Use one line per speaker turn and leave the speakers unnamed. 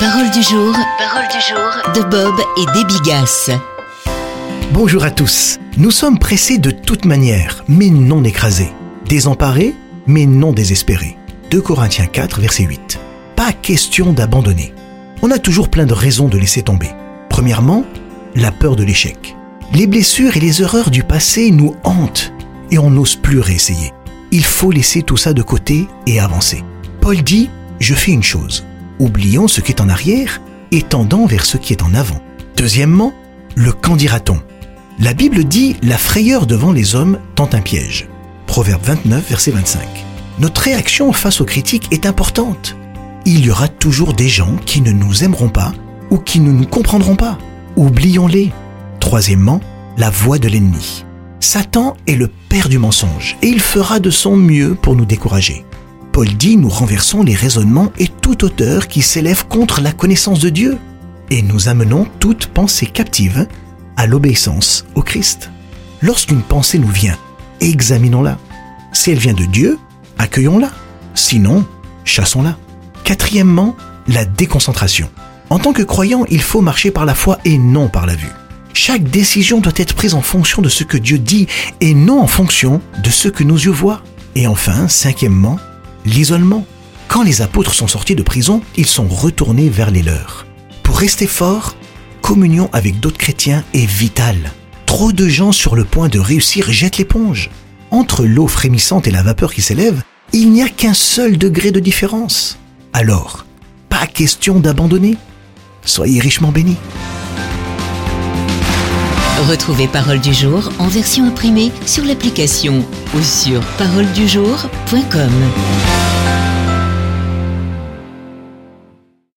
Parole du jour, parole du jour de Bob et des Bigas.
Bonjour à tous. Nous sommes pressés de toute manière, mais non écrasés. Désemparés, mais non désespérés. 2 Corinthiens 4, verset 8. Pas question d'abandonner. On a toujours plein de raisons de laisser tomber. Premièrement, la peur de l'échec. Les blessures et les erreurs du passé nous hantent et on n'ose plus réessayer. Il faut laisser tout ça de côté et avancer. Paul dit, je fais une chose. Oublions ce qui est en arrière et tendant vers ce qui est en avant. Deuxièmement, le qu'en dira-t-on La Bible dit la frayeur devant les hommes tente un piège. Proverbe 29, verset 25. Notre réaction face aux critiques est importante. Il y aura toujours des gens qui ne nous aimeront pas ou qui ne nous comprendront pas. Oublions-les. Troisièmement, la voix de l'ennemi. Satan est le père du mensonge et il fera de son mieux pour nous décourager. Paul dit nous renversons les raisonnements et toute hauteur qui s'élève contre la connaissance de Dieu et nous amenons toute pensée captive à l'obéissance au Christ. Lorsqu'une pensée nous vient, examinons-la. Si elle vient de Dieu, accueillons-la. Sinon, chassons-la. Quatrièmement, la déconcentration. En tant que croyant, il faut marcher par la foi et non par la vue. Chaque décision doit être prise en fonction de ce que Dieu dit et non en fonction de ce que nos yeux voient. Et enfin, cinquièmement, l'isolement. Quand les apôtres sont sortis de prison, ils sont retournés vers les leurs. Pour rester fort, communion avec d'autres chrétiens est vitale. Trop de gens sur le point de réussir jettent l'éponge. Entre l'eau frémissante et la vapeur qui s'élève, il n'y a qu'un seul degré de différence. Alors, pas question d'abandonner. Soyez richement bénis.
Retrouvez Parole du jour en version imprimée sur l'application ou sur paroledujour.com.